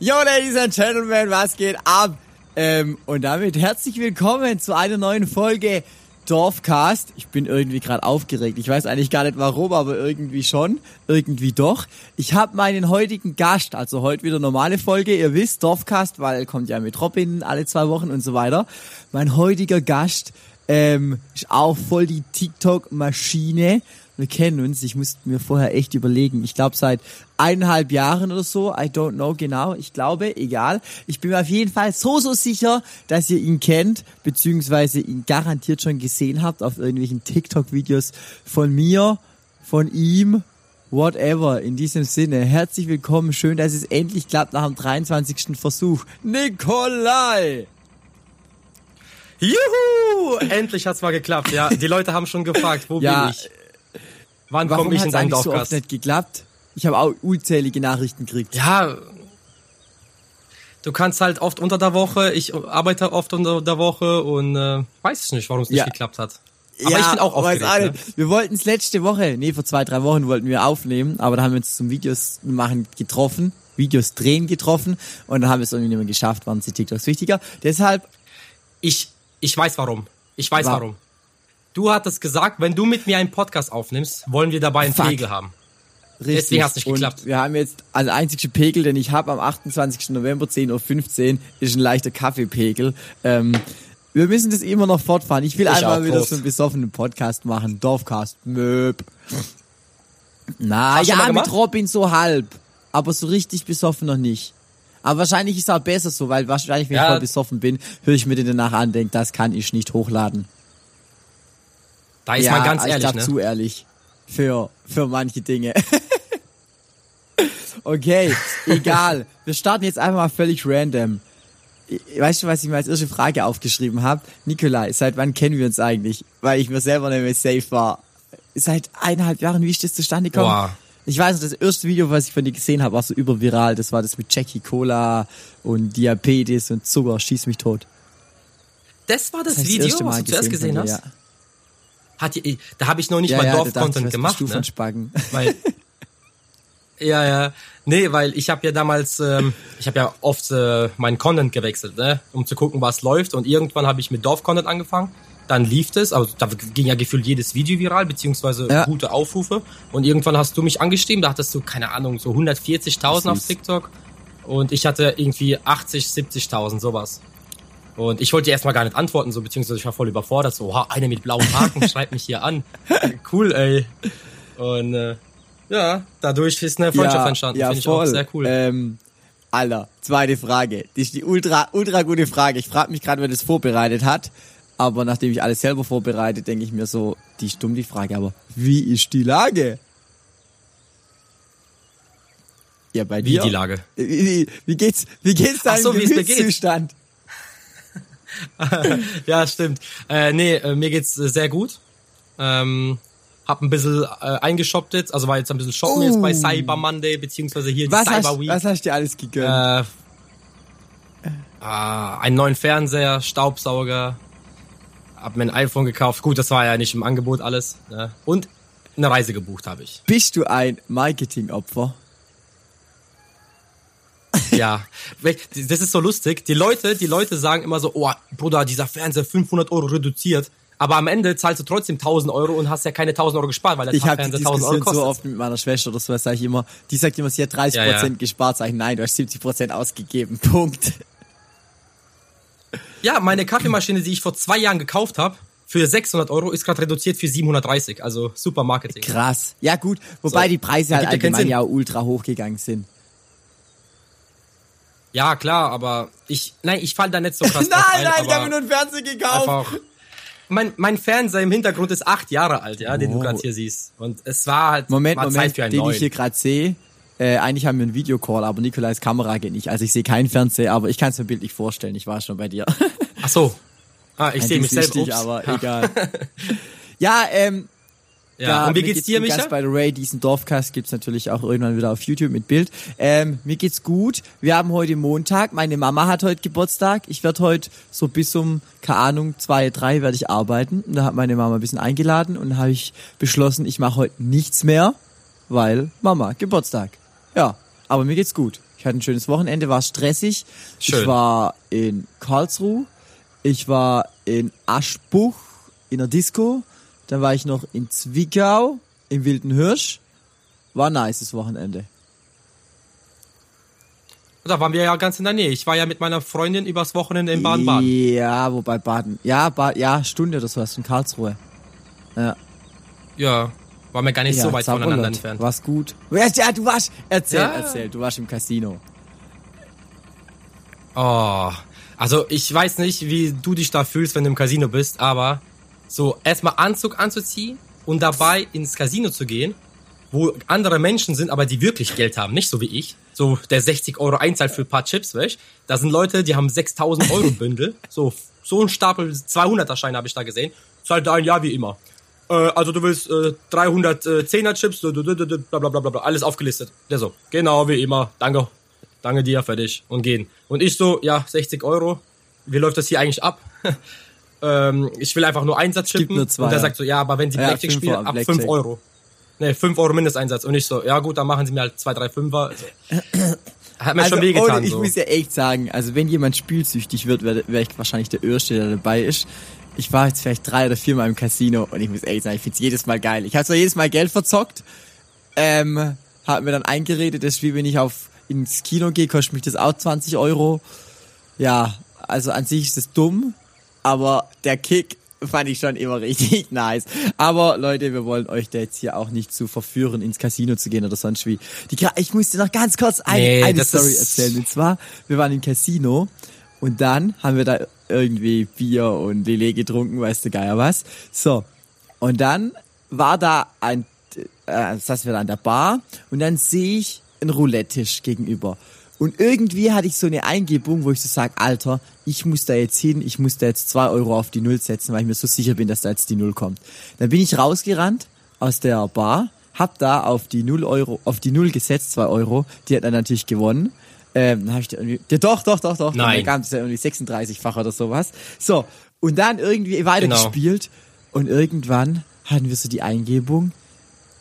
Yo, Ladies and Gentlemen, was geht ab? Ähm, und damit herzlich willkommen zu einer neuen Folge Dorfcast. Ich bin irgendwie gerade aufgeregt. Ich weiß eigentlich gar nicht warum, aber irgendwie schon. Irgendwie doch. Ich habe meinen heutigen Gast, also heute wieder normale Folge. Ihr wisst, Dorfcast, weil kommt ja mit Robin alle zwei Wochen und so weiter. Mein heutiger Gast ähm, ist auch voll die TikTok-Maschine wir kennen uns. Ich musste mir vorher echt überlegen. Ich glaube seit eineinhalb Jahren oder so. I don't know genau. Ich glaube, egal. Ich bin mir auf jeden Fall so, so sicher, dass ihr ihn kennt, beziehungsweise ihn garantiert schon gesehen habt auf irgendwelchen TikTok-Videos von mir, von ihm, whatever. In diesem Sinne, herzlich willkommen. Schön, dass es endlich klappt nach dem 23. Versuch. Nikolai! Juhu! Endlich hat's mal geklappt, ja. Die Leute haben schon gefragt, wo ja, bin ich? Wann komme ich in deinen Dorfgast? so oft nicht geklappt? Ich habe auch unzählige Nachrichten gekriegt. Ja, du kannst halt oft unter der Woche, ich arbeite oft unter der Woche und äh, weiß ich nicht, warum es nicht ja. geklappt hat. Aber ja, ich bin auch aufgeregt. Ne? Wir wollten es letzte Woche, nee, vor zwei, drei Wochen wollten wir aufnehmen, aber da haben wir uns zum Videos machen getroffen, Videos drehen getroffen und dann haben wir es irgendwie nicht mehr geschafft, waren die TikToks wichtiger. Deshalb. Ich, ich weiß warum. Ich weiß war, warum. Du hattest gesagt, wenn du mit mir einen Podcast aufnimmst, wollen wir dabei einen Fuck. Pegel haben. Richtig. Deswegen hat es nicht geklappt. Und wir haben jetzt, also einzige Pegel, den ich habe am 28. November 10.15 Uhr, ist ein leichter Kaffeepegel. Ähm, wir müssen das immer noch fortfahren. Ich will ich einmal wieder so einen besoffenen Podcast machen. Dorfcast. Möb. Na, ja, mit Robin so halb. Aber so richtig besoffen noch nicht. Aber wahrscheinlich ist es auch besser so, weil wahrscheinlich, wenn ja. ich voll besoffen bin, höre ich mir den danach an, denke, das kann ich nicht hochladen. Da ist ja, man ganz ehrlich. Ich ne? zu ehrlich. Für, für manche Dinge. okay, egal. Wir starten jetzt einfach mal völlig random. Weißt du, was ich mir als erste Frage aufgeschrieben habe? Nikolai, seit wann kennen wir uns eigentlich? Weil ich mir selber nicht mehr safe war. Seit eineinhalb Jahren, wie ist das zustande gekommen? Boah. Ich weiß noch, das erste Video, was ich von dir gesehen habe, war so überviral. Das war das mit Jackie Cola und Diabetes und Zucker, schieß mich tot. Das war das, das Video, das was du zuerst gesehen hast? Ja hat die, da habe ich noch nicht ja, mal ja, Dorf-Content gemacht. Ne? Spacken. Weil, ja, ja. Nee, weil ich habe ja damals, ähm, ich habe ja oft äh, meinen Content gewechselt, ne? um zu gucken, was läuft. Und irgendwann habe ich mit Dorf-Content angefangen. Dann lief es, also da ging ja gefühlt jedes Video viral, beziehungsweise ja. gute Aufrufe. Und irgendwann hast du mich angeschrieben, da hattest du, keine Ahnung, so 140.000 auf TikTok. Und ich hatte irgendwie 80, 70.000, sowas. Und ich wollte dir erstmal gar nicht antworten, so beziehungsweise ich war voll überfordert, so, ha, eine mit blauen Haken schreibt mich hier an. Cool, ey. Und äh, ja, dadurch ist eine Freundschaft ja, entstanden. Ja, Finde ich auch sehr cool. Ähm, Alter, zweite Frage. Die ist die ultra, ultra gute Frage. Ich frage mich gerade, wer das vorbereitet hat. Aber nachdem ich alles selber vorbereite, denke ich mir so, die ist dumm, die Frage. Aber wie ist die Lage? Ja, bei dir. Wie die Lage? Wie, wie, wie geht's, wie geht's deinem so, Gemütszustand? ja, stimmt. Äh, nee, äh, mir geht's äh, sehr gut. Ähm, hab ein bisschen äh, eingeshoppt jetzt, also war jetzt ein bisschen shoppen oh. jetzt bei oh. Cyber Monday, beziehungsweise hier was die Cyber hast, Week. Was hast du dir alles gegönnt? Äh, äh, einen neuen Fernseher, Staubsauger, hab mir ein iPhone gekauft. Gut, das war ja nicht im Angebot alles. Ne? Und eine Reise gebucht habe ich. Bist du ein Marketingopfer? Ja, das ist so lustig. Die Leute, die Leute sagen immer so, oh, Bruder, dieser Fernseher 500 Euro reduziert. Aber am Ende zahlst du trotzdem 1000 Euro und hast ja keine 1000 Euro gespart, weil der ich Fernseher 1000 Euro kostet. so oft mit meiner Schwester oder so, sage ich immer. Die sagt immer, sie hat 30 ja, ja. gespart. Sag ich, nein, du hast 70% ausgegeben. Punkt. Ja, meine Kaffeemaschine, die ich vor zwei Jahren gekauft habe, für 600 Euro ist gerade reduziert für 730. Also super Marketing. Krass. Ja gut, wobei so. die Preise halt allgemein ja ultra hochgegangen sind. Ja, klar, aber ich, nein, ich fall da nicht so krass Nein, ein, nein, ich habe mir nur einen Fernseher gekauft. Einfach, mein, mein Fernseher im Hintergrund ist acht Jahre alt, ja, oh. den du gerade hier siehst. Und es war halt Moment, war Moment, Zeit für einen den neuen. ich hier gerade sehe. Äh, eigentlich haben wir einen Videocall, aber Nikolais Kamera geht nicht. Also ich sehe keinen Fernseher, aber ich kann es mir bildlich vorstellen. Ich war schon bei dir. Ach so. Ah, ich sehe mich selbst. Wichtig, aber egal. ja, ähm, ja, und wie geht's dir, Micha? Ganz by the way, diesen Dorfcast gibt's natürlich auch irgendwann wieder auf YouTube mit Bild. Ähm, mir geht's gut. Wir haben heute Montag. Meine Mama hat heute Geburtstag. Ich werde heute so bis um, keine Ahnung, zwei, drei werde ich arbeiten. Und da hat meine Mama ein bisschen eingeladen und habe ich beschlossen, ich mache heute nichts mehr, weil Mama, Geburtstag. Ja, aber mir geht's gut. Ich hatte ein schönes Wochenende, war stressig. Schön. Ich war in Karlsruhe, ich war in Aschbuch in der Disco, dann war ich noch in Zwickau im Wilden Hirsch. War ein nices Wochenende. Da waren wir ja ganz in der Nähe. Ich war ja mit meiner Freundin übers Wochenende in Baden-Baden. Ja, wobei Baden. Ja, ba ja, Stunde oder so du in Karlsruhe. Ja. Ja, waren wir gar nicht ja, so weit voneinander Sauerland. entfernt. War's gut. Ja, du warst. Erzähl, Ja. erzähl. Du warst im Casino. Oh, also ich weiß nicht, wie du dich da fühlst, wenn du im Casino bist, aber so erstmal Anzug anzuziehen und dabei ins Casino zu gehen, wo andere Menschen sind, aber die wirklich Geld haben, nicht so wie ich. So der 60 Euro Einzahl für ein paar Chips, weißt Da sind Leute, die haben 6000 Euro Bündel. So, so ein Stapel 200er Scheine habe ich da gesehen. Zahlt ein Jahr wie immer. Äh, also du willst äh, 310er Chips, du- du- du- du- bla bla bla bla, bla, alles aufgelistet. Der so, genau wie immer, danke, danke dir, fertig und gehen. Und ich so, ja, 60 Euro, wie läuft das hier eigentlich ab? ähm, ich will einfach nur Einsatz Gibt chippen. zwei, und der ja. sagt so, ja, aber wenn Sie Ja, Blackjack Fünfer spielen, ab Blackjack. 5 Euro. Ne, 5 Euro Mindesteinsatz. Und ich so, ja gut, dann machen Sie mir halt 2, 3 Fünfer. Also, hat mir schon wehgetan. ohne, ich so. muss ja echt sagen, also wenn jemand spielsüchtig wird, wäre wär ich wahrscheinlich der Erste, der dabei ist. Ich war jetzt vielleicht drei oder vier Mal im Casino und ich muss echt sagen, ich find's jedes Mal geil. Ich habe zwar jedes Mal Geld verzockt, ähm, hab mir dann eingeredet, das ist wie wenn ich auf ins Kino gehe, kostet mich das auch 20 Euro. Ja, also an sich ist das dumm, aber der Kick fand ich schon immer richtig nice. Aber Leute, wir wollen euch da jetzt hier auch nicht zu verführen, ins Casino zu gehen oder sonst wie. Die, ich musste noch ganz kurz eine, Nee, eine Story erzählen. Und zwar, wir waren im Casino und dann haben wir da irgendwie Bier und Lillet getrunken, weißt du Geier was. So. Und dann war da ein, äh, saßen wir da an der Bar und dann sehe ich einen Roulette-Tisch gegenüber. Und irgendwie hatte ich so eine Eingebung, wo ich so sag, Alter, ich muss da jetzt hin, ich muss da jetzt zwei Euro auf die Null setzen, weil ich mir so sicher bin, dass da jetzt die Null kommt. Dann bin ich rausgerannt aus der Bar, hab da auf die Null Euro, auf die Null gesetzt, zwei Euro, die hat dann natürlich gewonnen. Ähm, dann hab ich da irgendwie, ja, doch, doch, doch, doch, Nein. dann gab es ja irgendwie 36-fach oder sowas. So, und dann irgendwie weitergespielt und irgendwann hatten wir so die Eingebung,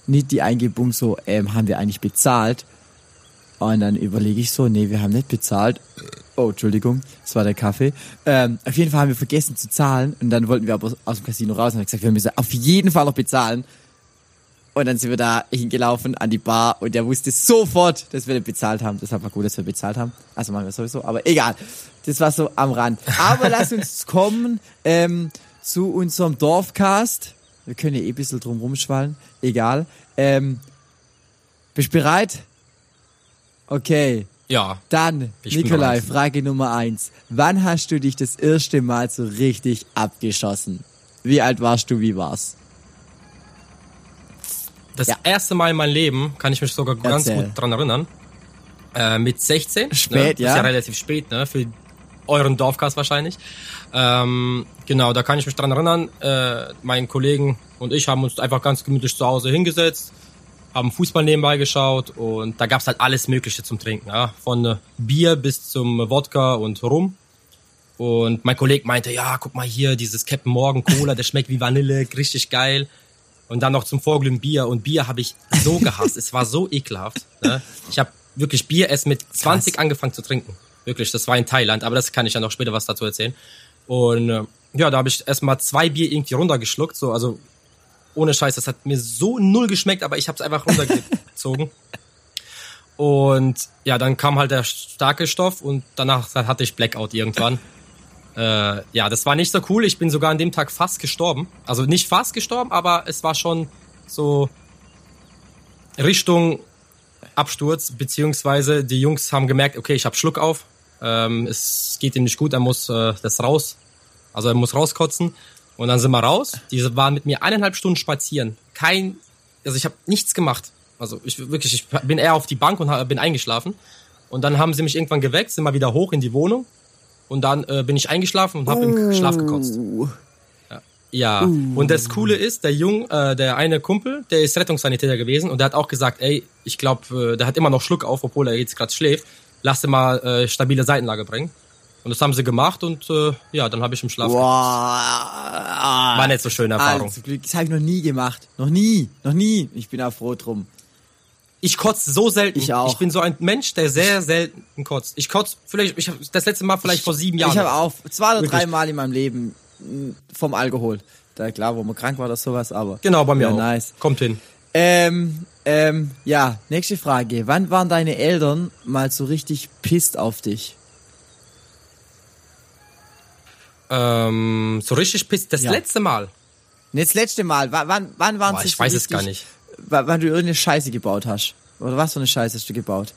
nicht die Eingebung so, ähm, haben wir eigentlich bezahlt? Und dann überlege ich so, nee, wir haben nicht bezahlt. Oh, Entschuldigung, das war der Kaffee. Ähm, auf jeden Fall haben wir vergessen zu zahlen und dann wollten wir aber aus dem Casino raus und haben gesagt, wir müssen auf jeden Fall noch bezahlen. Und dann sind wir da hingelaufen an die Bar und der wusste sofort, dass wir nicht bezahlt haben. Deshalb war gut, dass wir bezahlt haben. Also machen wir sowieso, aber egal. Das war so am Rand. Aber lass uns kommen ähm, zu unserem Dorfcast. Wir können ja eh ein bisschen drum rumschwallen. Egal. Ähm, bist du bereit? Okay. Ja, Dann, Nikolai. Frage Nummer eins. Wann hast du dich das erste Mal so richtig abgeschossen? Wie alt warst du, wie war's? das Ja. erste Mal in meinem Leben kann ich mich sogar ganz Erzähl. gut dran erinnern. Äh, mit 16. Spät, ne? ja. Ist ja relativ spät, ne? Für euren Dorfcast wahrscheinlich. Ähm, genau, da kann ich mich dran erinnern. Äh, mein Kollegen und ich haben uns einfach ganz gemütlich zu Hause hingesetzt, haben Fußball nebenbei geschaut und da gab's halt alles Mögliche zum Trinken. Ja? Von äh, Bier bis zum Wodka und Rum. Und mein Kollege meinte, ja, guck mal hier, dieses Captain Morgan Cola, der schmeckt wie Vanille, richtig geil. Und dann noch zum Vorglühen Bier. Und Bier habe ich so gehasst. es war so ekelhaft. Ne? Ich habe wirklich Bier erst mit 20 angefangen zu trinken. Wirklich, das war in Thailand. Aber das kann ich ja noch später was dazu erzählen. Und äh, ja, da habe ich erstmal zwei Bier irgendwie runtergeschluckt. So, also ohne Scheiß, das hat mir so null geschmeckt, aber ich habe es einfach runtergezogen. Und ja, dann kam halt der starke Stoff und danach hatte ich Blackout irgendwann. Äh, ja, das war nicht so cool. Ich bin sogar an dem Tag fast gestorben. Also nicht fast gestorben, aber es war schon so Richtung Absturz, beziehungsweise die Jungs haben gemerkt, okay, ich habe Schluck auf. Ähm, es geht ihm nicht gut, er muss äh, das raus. Also er muss rauskotzen. Und dann sind wir raus. Die waren mit mir eineinhalb Stunden spazieren. Kein, also ich habe nichts gemacht. Also ich wirklich, ich bin eher auf die Bank und hab- bin eingeschlafen. Und dann haben sie mich irgendwann geweckt, sind mal wieder hoch in die Wohnung. Und dann äh, bin ich eingeschlafen und habe im Schlaf gekotzt. Uh, Ja. Und das Coole ist, der Jung, äh, der eine Kumpel, der ist Rettungssanitäter gewesen und der hat auch gesagt, ey, ich glaube, äh, der hat immer noch Schluck auf, obwohl er jetzt gerade schläft. Lass dir mal äh, stabile Seitenlage bringen. Und das haben sie gemacht und äh, ja, dann habe ich im Schlaf. Boah. War nicht so schöne Erfahrung. Also, das habe ich noch nie gemacht. Noch nie, noch nie. Ich bin auch froh drum. Ich kotze so selten. Ich auch. Ich bin so ein Mensch, der sehr selten kotzt. Ich kotze vielleicht, ich hab das letzte Mal vielleicht vor sieben Jahren. Ich habe auch zwei oder drei Mal in meinem Leben mh, vom Alkohol. Da klar, wo man krank war oder sowas, aber. Genau, bei mir ja, auch. Nice. Kommt hin. Ähm, ähm, ja, nächste Frage. Wann waren deine Eltern mal so richtig pisst auf dich? Ähm, so richtig pisst. Das Ja. letzte Mal. Ne, das letzte Mal. Wann, wann, wann waren Boah, sie ich so weiß es richtig, gar nicht. Wann, du irgendeine Scheiße gebaut hast? Oder was für eine Scheiße hast du gebaut?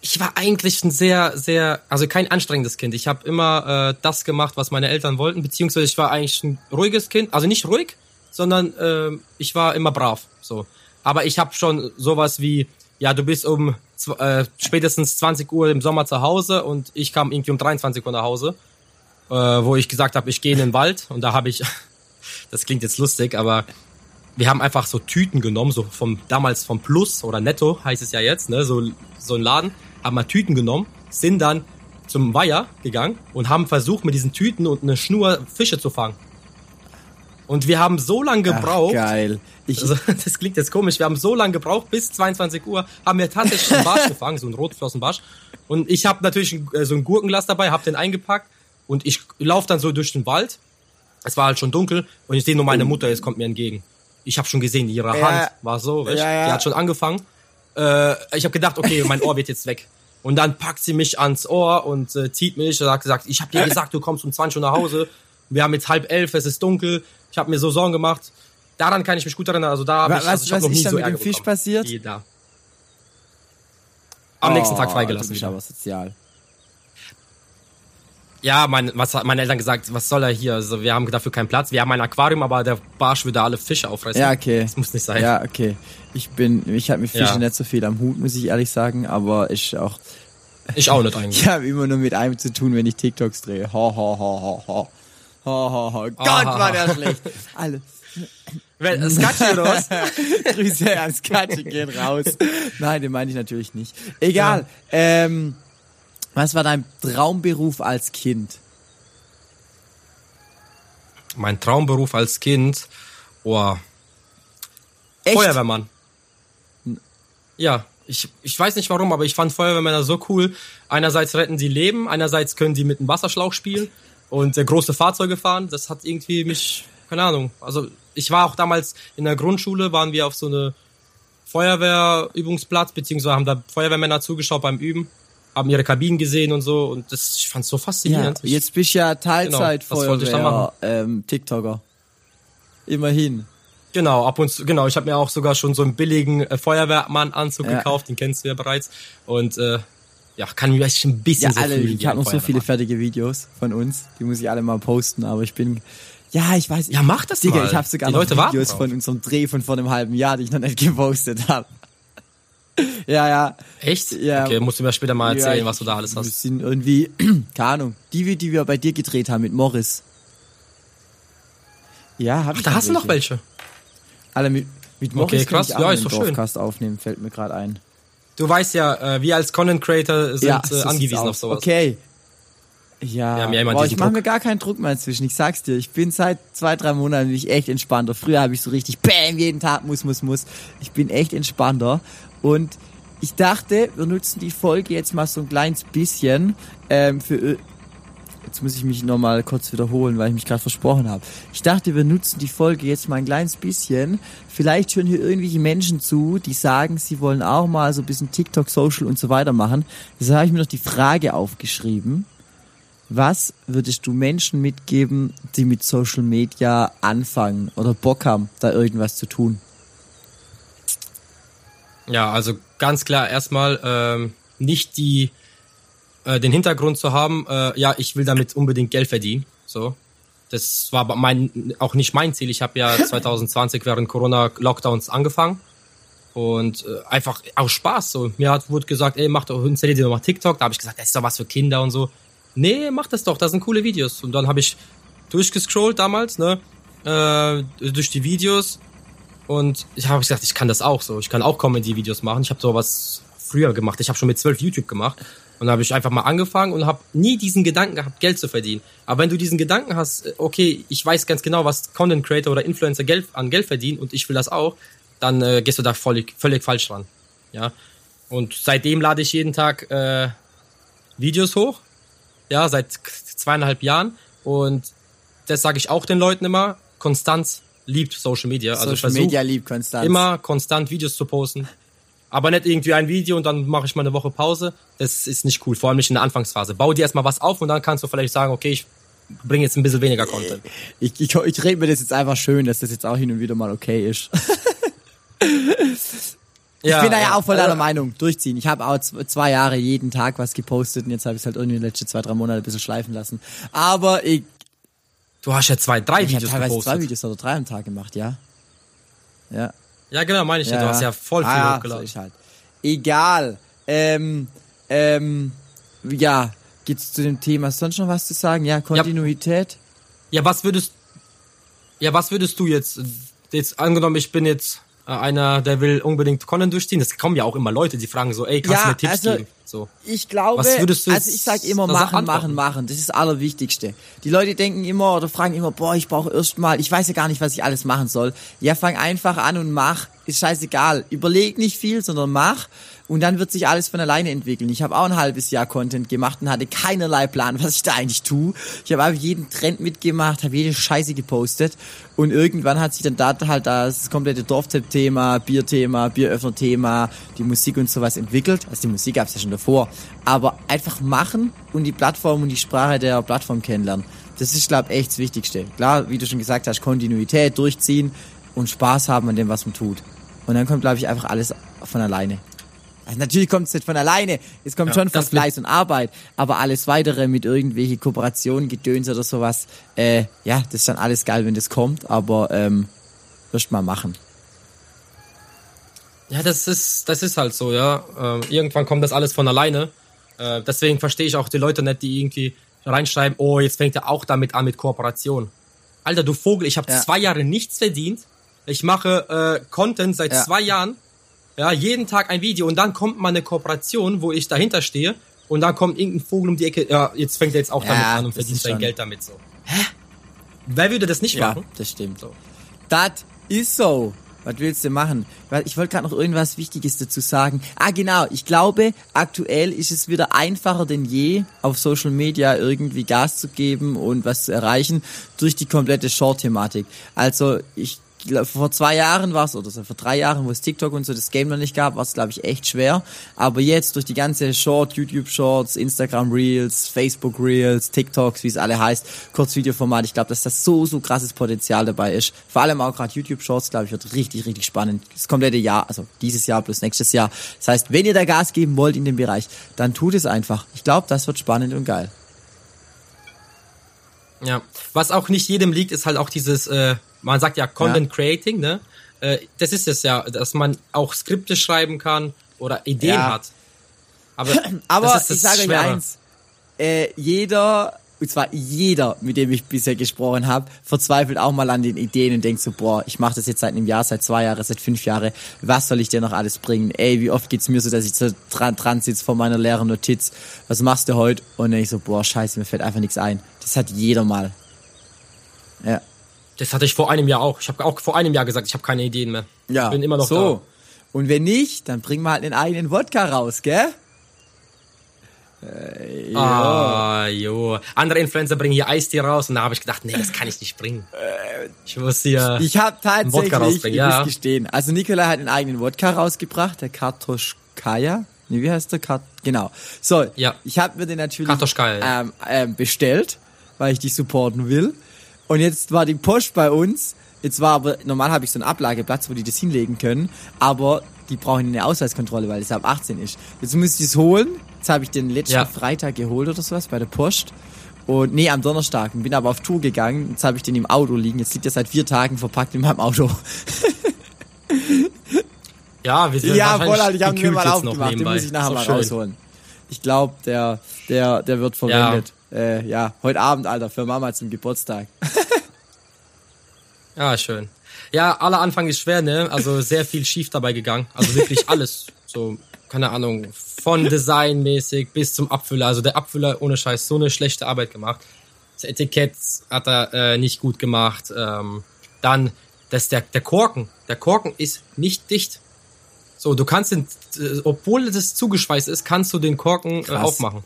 Ich war eigentlich ein sehr, sehr, also kein anstrengendes Kind. Ich habe immer äh, das gemacht, was meine Eltern wollten, beziehungsweise ich war eigentlich ein ruhiges Kind. Also nicht ruhig, sondern ähm, ich war immer brav. So. Aber ich habe schon sowas wie, ja, du bist um äh, spätestens 20 Uhr im Sommer zu Hause und ich kam irgendwie um 23 Uhr nach Hause, äh, wo ich gesagt habe, ich gehe in den Wald und da habe ich, das klingt jetzt lustig, aber wir haben einfach so Tüten genommen, so vom damals vom Plus oder Netto heißt es ja jetzt, ne, so so ein Laden, haben mal Tüten genommen, sind dann zum Weiher gegangen und haben versucht mit diesen Tüten und eine Schnur Fische zu fangen. Und wir haben so lange gebraucht. Ach, geil. Ich, Also, das klingt jetzt komisch. Wir haben so lange gebraucht, bis 22 Uhr haben wir tatsächlich einen Barsch gefangen, so einen Rotflossenbarsch. Und ich habe natürlich äh, so ein Gurkenglas dabei, habe den eingepackt und ich laufe dann so durch den Wald. Es war halt schon dunkel und ich sehe nur meine Mutter, es kommt mir entgegen. Ich habe schon gesehen, ihre Ja. Hand war so, weißt, Ja, ja. die hat schon angefangen. Äh, ich habe gedacht, okay, mein Ohr wird jetzt weg. Und dann packt sie mich ans Ohr und äh, zieht mich und hat gesagt, ich habe dir gesagt, du kommst um 20 Uhr nach Hause. Wir haben jetzt halb elf, es ist dunkel. Ich habe mir so Sorgen gemacht. Daran kann ich mich gut erinnern. Also da habe ich, also ich hab was noch nie so mit dem Fisch bekommen. passiert? Da. Am nächsten Tag Oh, freigelassen Du bist aber sozial. Ja, mein, was hat meine Eltern gesagt, was soll er hier? Also wir haben dafür keinen Platz. Wir haben ein Aquarium, aber der Barsch würde alle Fische auffressen. Ja, okay. Das muss nicht sein. Ja, okay. Ich bin, ich habe mit Fischen Ja. nicht so viel am Hut, muss ich ehrlich sagen, aber ich auch, Ich auch nicht eigentlich. ich habe immer nur mit einem zu tun, wenn ich TikToks drehe. Ho, ho, ho, ho, ho. Ho, ho, ho. Gott, Aha. war der schlecht. Alle. Wer- Skatschi oder was? Grüße ans Katze gehen raus. Nein, den meine ich natürlich nicht. Egal. Ähm, was war dein Traumberuf als Kind? Mein Traumberuf als Kind, oh, Echt? Feuerwehrmann. Ja, ich, ich weiß nicht warum, aber ich fand Feuerwehrmänner so cool. Einerseits retten die Leben, einerseits können die mit einem Wasserschlauch spielen und äh, große Fahrzeuge fahren. Das hat irgendwie mich, keine Ahnung. Also ich war auch damals in der Grundschule, waren wir auf so eine Feuerwehrübungsplatz, beziehungsweise haben da Feuerwehrmänner zugeschaut beim Üben, haben ihre Kabinen gesehen und so und das, ich fand's so Ja, faszinierend. Ich- jetzt bist du ja Teilzeit Genau, dann Feuerwehr, ähm, TikToker. Immerhin. Genau, ab und zu, genau, ich habe mir auch sogar schon so einen billigen äh, Feuerwehrmann-Anzug Ja. gekauft, den kennst du ja bereits. Und äh, ja, kann mich echt ein bisschen Ja, so alle, ich habe noch so viele fertige Videos von uns, die muss ich alle mal posten, aber ich bin, ja, ich weiß. Ja, mach das Digga, mal. ich habe sogar Die noch Leute Videos von unserem Dreh von vor einem halben Jahr, die ich noch nicht gepostet habe. ja, ja. Echt? Ja. Okay, musst du mir später mal erzählen, ja, was du da alles hast. sind irgendwie, keine Ahnung, die, die wir bei dir gedreht haben mit Morris. Ja, hab ich Da hast du noch welche. Alle mit, mit Morris Okay, kann krass. ich auch Ja, ist doch schön. Dorfcast aufnehmen, fällt mir gerade ein. Du weißt ja, äh, wir als Content Creator sind ja, äh, so angewiesen auf sowas. Okay. Ja, ja boah, ich mache mir gar keinen Druck mehr inzwischen. Ich sag's dir, ich bin seit zwei, drei Monaten bin ich echt entspannter. Früher habe ich so richtig Bam, jeden Tag muss, muss, muss. Ich bin echt entspannter. Und ich dachte, wir nutzen die Folge jetzt mal so ein kleines bisschen ähm, für... Jetzt muss ich mich nochmal kurz wiederholen, weil ich mich gerade versprochen habe. Ich dachte, wir nutzen die Folge jetzt mal ein kleines bisschen. Vielleicht hören hier irgendwelche Menschen zu, die sagen, sie wollen auch mal so ein bisschen TikTok, Social und so weiter machen. Deshalb habe ich mir noch die Frage aufgeschrieben. Was würdest du Menschen mitgeben, die mit Social Media anfangen oder Bock haben, da irgendwas zu tun? Ja, also ganz klar erstmal ähm, nicht die äh, den Hintergrund zu haben, äh, ja, ich will damit unbedingt Geld verdienen. So. Das war mein auch nicht mein Ziel. Ich habe ja 2020 während Corona Lockdowns angefangen und äh, einfach aus Spaß so. Mir hat wurde gesagt, ey, mach doch installier dir doch mal TikTok. Da habe ich gesagt, das ist doch was für Kinder und so. Nee, mach das doch, das sind coole Videos. Und dann habe ich durchgescrollt damals, ne, äh, durch die Videos und ich habe gesagt, ich kann das auch so. Ich kann auch Comedy-Videos machen. Ich habe sowas früher gemacht. Ich habe schon mit zwölf YouTube gemacht. Und habe ich einfach mal angefangen und habe nie diesen Gedanken gehabt, Geld zu verdienen. Aber wenn du diesen Gedanken hast, okay, ich weiß ganz genau, was Content Creator oder Influencer Geld, an Geld verdienen und ich will das auch, dann äh, gehst du da völlig, völlig falsch dran. Ja. Und seitdem lade ich jeden Tag äh, Videos hoch. Ja, seit zweieinhalb Jahren. Und das sage ich auch den Leuten immer. Konstanz liebt Social Media. Also Social Media liebt Konstanz. Immer konstant Videos zu posten. Aber nicht irgendwie ein Video und dann mache ich mal eine Woche Pause. Das ist nicht cool, vor allem nicht in der Anfangsphase. Bau dir erstmal was auf und dann kannst du vielleicht sagen, okay, ich bringe jetzt ein bisschen weniger Content. Ich, ich, ich rede mir das jetzt einfach schön, dass das jetzt auch hin und wieder mal okay ist. Ich bin da ja auch voll deiner also, Meinung. Durchziehen. Ich habe auch zwei Jahre jeden Tag was gepostet und jetzt habe ich es halt irgendwie in den letzten zwei, drei Monate ein bisschen schleifen lassen. Aber ich. Du hast ja zwei, drei ich Videos teilweise gepostet. zwei Videos oder drei am Tag gemacht, ja. Ja. Ja, genau, meine ich ja. Du hast ja voll viel ah, hochgeladen. So halt. Egal. Ähm, ähm, ja, gibt's zu dem Thema sonst noch was zu sagen? Ja, Kontinuität. Ja, ja was würdest, ja, was würdest du jetzt, jetzt angenommen, ich bin jetzt einer, der will unbedingt Conan durchziehen. Das kommen ja auch immer Leute, die fragen so, ey, kannst ja, du mir Tipps also, geben? So. Ich glaube, Was würdest du also ich sag immer machen, machen, machen. Das ist das Allerwichtigste. Die Leute denken immer oder fragen immer, boah, ich brauche erst mal, ich weiß ja gar nicht, was ich alles machen soll. Ja, fang einfach an und mach. Ist scheißegal. Überleg nicht viel, sondern mach. Und dann wird sich alles von alleine entwickeln. Ich habe auch ein halbes Jahr Content gemacht und hatte keinerlei Plan, was ich da eigentlich tue. Ich habe einfach jeden Trend mitgemacht, habe jede Scheiße gepostet. Und irgendwann hat sich dann da halt das komplette Dorftipp-Thema, Bierthema, Bieröffner-Thema, die Musik und sowas entwickelt. Also die Musik gab es ja schon davor. Aber einfach machen und die Plattform und die Sprache der Plattform kennenlernen. Das ist, glaube ich, echt das Wichtigste. Klar, wie du schon gesagt hast, Kontinuität, durchziehen und Spaß haben an dem, was man tut. Und dann kommt, glaube ich, einfach alles von alleine. Also natürlich kommt es nicht von alleine, es kommt ja, schon von Fleiß und Arbeit, aber alles weitere mit irgendwelche Kooperationen, Gedöns oder sowas, äh, ja, das ist dann alles geil, wenn das kommt, aber ähm, wirst mal machen. Ja, das ist, das ist halt so, ja. Ähm, irgendwann kommt das alles von alleine. Äh, deswegen verstehe ich auch die Leute nicht, die irgendwie reinschreiben, oh, jetzt fängt er auch damit an mit Kooperation. Alter, du Vogel, ich habe ja. zwei Jahre nichts verdient. Ich mache äh, Content seit ja. zwei Jahren ja, jeden Tag ein Video und dann kommt mal eine Kooperation, wo ich dahinter stehe und dann kommt irgendein Vogel um die Ecke, ja, jetzt fängt er jetzt auch ja, damit an und verdient sein Geld damit so. Hä? Wer würde das nicht ja, machen? das stimmt. So. Das ist so. Was willst du machen? Ich wollte gerade noch irgendwas Wichtiges dazu sagen. Ah, genau. Ich glaube, aktuell ist es wieder einfacher denn je, auf Social Media irgendwie Gas zu geben und was zu erreichen durch die komplette Short-Thematik. Also ich vor zwei Jahren war es, oder so vor drei Jahren, wo es TikTok und so das Game noch nicht gab, war es, glaube ich, echt schwer. Aber jetzt durch die ganze Short, YouTube Shorts, Instagram Reels, Facebook Reels, TikToks, wie es alle heißt, Kurzvideoformat, ich glaube, dass das so, so krasses Potenzial dabei ist. Vor allem auch gerade YouTube Shorts, glaube ich, wird richtig, richtig spannend. Das komplette Jahr, also dieses Jahr plus nächstes Jahr. Das heißt, wenn ihr da Gas geben wollt in dem Bereich, dann tut es einfach. Ich glaube, das wird spannend und geil. Ja, was auch nicht jedem liegt, ist halt auch dieses äh, man sagt ja Content ja. Creating, ne? Äh, das ist es ja, dass man auch Skripte schreiben kann oder Ideen ja. hat. Aber, Aber ich sage euch eins, äh, jeder, und zwar jeder, mit dem ich bisher gesprochen habe, verzweifelt auch mal an den Ideen und denkt so, boah, ich mache das jetzt seit einem Jahr, seit zwei Jahren, seit fünf Jahren, was soll ich dir noch alles bringen? Ey, wie oft geht's mir so, dass ich so dran, dran sitze vor meiner leeren Notiz, was machst du heute? Und dann ich so, boah, scheiße, mir fällt einfach nichts ein. Das hat jeder mal. Ja. Das hatte ich vor einem Jahr auch. Ich habe auch vor einem Jahr gesagt, ich habe keine Ideen mehr. Ja. Bin immer noch so. Da. Und wenn nicht, dann bringen wir halt den eigenen Wodka raus, gell? Äh, jo. Ah, jo. Andere Influencer bringen hier Eistee raus und da habe ich gedacht, nee, das kann ich nicht bringen. Ich muss hier. Ich habe tatsächlich, Wodka ich ja. muss gestehen. Also Nikolai hat einen eigenen Wodka rausgebracht, der Kartoschkaya. Nee, wie heißt der? Kart genau. So, ja. ich habe mir den natürlich ähm, ähm, bestellt, weil ich dich supporten will. Und jetzt war die Post bei uns. Jetzt war aber, normal habe ich so einen Ablageplatz, wo die das hinlegen können. Aber die brauchen eine Ausweiskontrolle, weil es ab 18 ist. Jetzt müsste ich es holen. Jetzt habe ich den letzten ja. Freitag geholt oder sowas bei der Post. Und nee, am Donnerstag. Bin aber auf Tour gegangen. Jetzt habe ich den im Auto liegen. Jetzt liegt er seit vier Tagen verpackt in meinem Auto. ja, wir sind Ja, voll, ich habe ihn mir mal aufgemacht. Den muss ich nachher mal schön. rausholen. Ich glaube, der, der, der wird verwendet. Ja äh, ja, heute Abend, Alter, für Mama zum Geburtstag. ja, schön. Ja, aller Anfang ist schwer, ne? Also sehr viel schief dabei gegangen. Also wirklich alles. So, keine Ahnung, von designmäßig bis zum Abfüller. Also der Abfüller ohne Scheiß so eine schlechte Arbeit gemacht. Das Etikett hat er äh, nicht gut gemacht. Ähm, dann dass der, der Korken, der Korken ist nicht dicht. So, du kannst den, äh, obwohl das zugeschweißt ist, kannst du den Korken äh, aufmachen.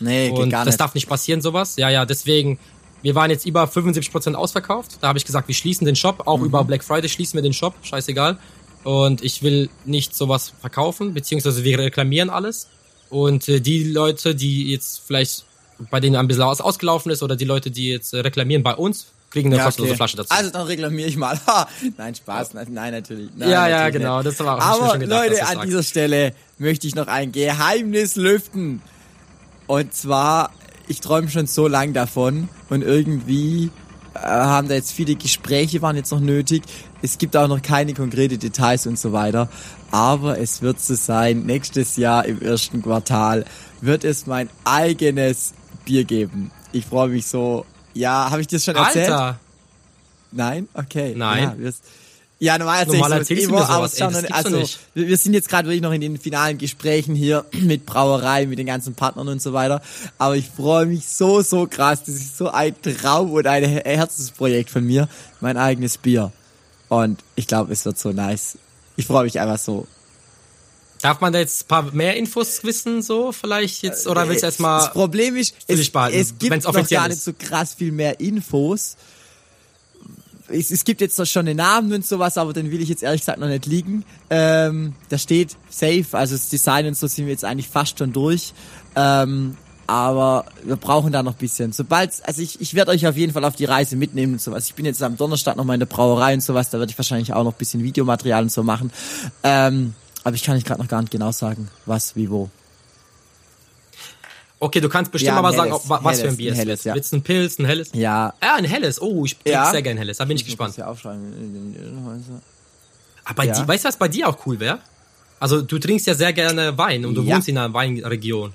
Nee, Und gar das nicht. darf nicht passieren, sowas. Ja, ja, deswegen, wir waren jetzt über 75% ausverkauft. Da habe ich gesagt, wir schließen den Shop. Mhm. Auch über Black Friday schließen wir den Shop. Scheißegal. Und ich will nicht sowas verkaufen, beziehungsweise wir reklamieren alles. Und äh, die Leute, die jetzt vielleicht bei denen ein bisschen aus ausgelaufen ist, oder die Leute, die jetzt äh, reklamieren bei uns, kriegen eine Ja, kostenlose okay. Flasche dazu. Also dann reklamiere ich mal. Ha, nein, Spaß. Nein, nein natürlich. Nein, ja, ja, natürlich genau. Nicht. Das war auch Aber gedacht, Leute, an dieser Stelle möchte ich noch ein Geheimnis lüften. Und zwar, ich träume schon so lang davon und irgendwie äh, haben da jetzt viele Gespräche, waren jetzt noch nötig. Es gibt auch noch keine konkrete Details und so weiter. Aber es wird so sein, nächstes Jahr im ersten Quartal wird es mein eigenes Bier geben. Ich freue mich so. Ja, habe ich dir das schon erzählt? Alter! Nein? Okay. Nein. Ja, ja normal erzähl Normal ich erzählst du immer, mir sowas, ey, das also, nicht. wir, wir sind jetzt gerade wirklich noch in den finalen Gesprächen hier mit Brauerei, mit den ganzen Partnern und so weiter. Aber ich freue mich so, so krass. Das ist so ein Traum und ein Her- Herzensprojekt von mir. Mein eigenes Bier. Und ich glaube, es wird so nice. Ich freue mich einfach so. Darf man da jetzt ein paar mehr Infos wissen, so vielleicht jetzt? Oder willst du das erstmal. Problem ist, es, es gibt noch offiziell gar nicht so krass viel mehr Infos. Es, es gibt jetzt doch schon den Namen und sowas, aber den will ich jetzt ehrlich gesagt noch nicht liegen. Ähm, da steht safe, also das Design und so sind wir jetzt eigentlich fast schon durch. Ähm, aber wir brauchen da noch bisschen. Sobald, also ich, ich werde euch auf jeden Fall auf die Reise mitnehmen und sowas. Ich bin jetzt am Donnerstag noch mal in der Brauerei und sowas, da werde ich wahrscheinlich auch noch ein bisschen Videomaterial und so machen. Ähm, aber ich kann euch gerade noch gar nicht genau sagen, was, wie, wo. Okay, du kannst bestimmt Ja, aber sagen, helles, ob, wa- was für helles, ein Bier es helles, ist. ja. Willst du ein Pilz, ein helles? Ja, Ja, ein helles. Oh, ich trinke Ja. sehr gerne helles. Da bin ich muss gespannt. ja aufschreiben. Aber Ja. die, weißt du, was bei dir auch cool wäre? Also, du trinkst ja sehr gerne Wein und du wohnst in einer Weinregion.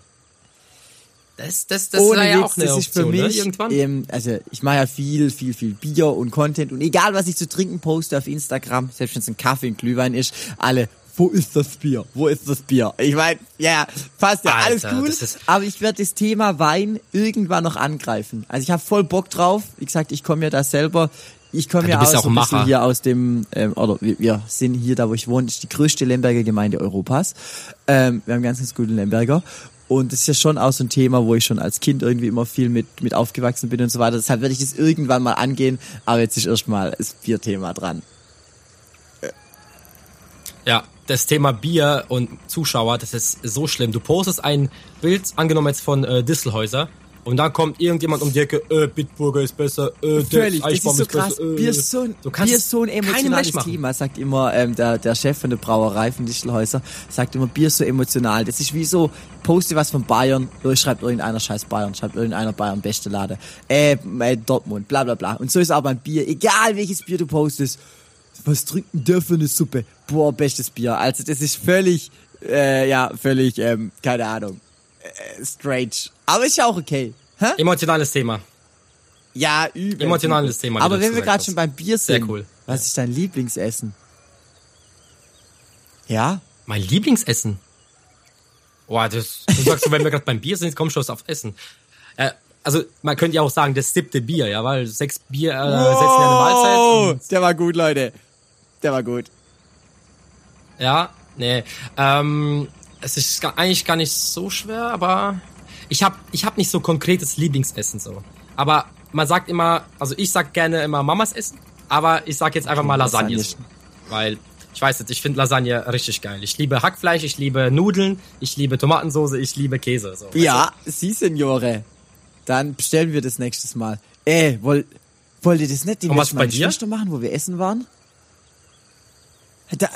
Das, das, das Ohne ja auch eine das Option, für mich, ne? Irgendwann. Ähm, also ich mache ja viel, viel, viel Bier und Content und egal was ich zu trinken poste auf Instagram, selbst wenn es ein Kaffee, ein Glühwein ist, alle, wo ist das Bier? Wo ist das Bier? Ich meine, ja, passt ja, alles Alter, das ist- aber ich werde das Thema Wein irgendwann noch angreifen. Also ich habe voll Bock drauf. Wie gesagt, ich komme ja da selber, ich komme Ja, ja aus auch ein bisschen hier aus dem, ähm, oder wir, wir sind hier, da wo ich wohne, ist die größte Lemberger Gemeinde Europas. Ähm, wir haben ganz, ganz gute Lemberger. Und das ist ja schon auch so ein Thema, wo ich schon als Kind irgendwie immer viel mit, mit aufgewachsen bin und so weiter. Deshalb werde ich das irgendwann mal angehen. Aber jetzt ist erstmal das Bierthema dran. Ja, das Thema Bier und Zuschauer, das ist so schlimm. Du postest ein Bild, angenommen jetzt von äh, Distelhäuser, und dann kommt irgendjemand um die Ecke, äh, Bitburger ist besser, äh, Völlig, das ist so krass. besser, äh. Bier ist so ein, Du kannst Bier ist so ein emotionales. Thema, sagt immer ähm, der, der Chef von der Brauerei von Dichtelhäuser, sagt immer, Bier ist so emotional. Das ist wie so, poste was von Bayern, schreibt irgendeiner scheiß Bayern, schreibt irgendeiner Bayern beste Lade, äh, äh, Dortmund, bla bla bla. Und so ist auch beim Bier, egal welches Bier du postest, was trinkt denn der für eine Suppe? Boah, bestes Bier. Also das ist völlig, äh, ja, völlig, ähm, keine Ahnung, äh, strange. Aber ist ja auch okay. Hä? Emotionales Thema. Ja, übel. Emotionales Thema, Aber du wenn wir gerade schon beim Bier Sehr sind, cool. was ist dein Lieblingsessen? Ja? Mein Lieblingsessen. Boah, das, du sagst, wenn wir gerade beim Bier sind, komm schon auf Essen. Äh, also, man könnte ja auch sagen, das siebte Bier, ja, weil sechs Bier äh, setzen ja eine Mahlzeit. Der war gut, Leute. Der war gut. ja, nee. Ähm, es ist eigentlich gar nicht so schwer, aber ich habe ich hab nicht so konkretes Lieblingsessen so. Aber man sagt immer, also ich sag gerne immer Mamas Essen, aber ich sag jetzt einfach mal Lasagne. Lasagne. Weil, ich weiß nicht, ich finde Lasagne richtig geil. Ich liebe Hackfleisch, ich liebe Nudeln, ich liebe Tomatensoße, ich liebe Käse. So. Ja, Sie, Signore. Dann bestellen wir das nächstes Mal. Äh, wollt, wollt ihr das nicht die nächste Mal dir? Schwester machen, wo wir essen waren? Da,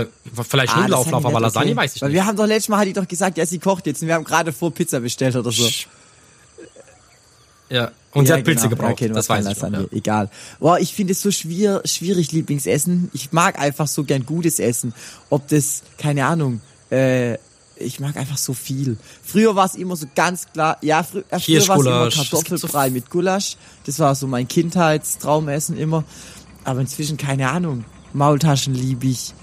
Äh, vielleicht Ah, die aber Lasagne okay. weiß ich Weil nicht. wir haben doch letztes Mal, hat die doch gesagt, ja, sie kocht jetzt und wir haben gerade vor Pizza bestellt oder so. Ja. Und sie Ja, hat Pilze genau. gebraucht, okay, das weiß ich Lasagne. ja. Egal. Boah, ich finde es so schwier schwierig, Lieblingsessen. Ich mag einfach so gern gutes Essen. Ob das, keine Ahnung, äh, ich mag einfach so viel. Früher war es immer so ganz klar, ja, frü äh, früher war es immer gibt so Kartoffelbrei mit Gulasch. Das war so mein Kindheitstraumessen immer. Aber inzwischen, keine Ahnung, Maultaschen liebe ich.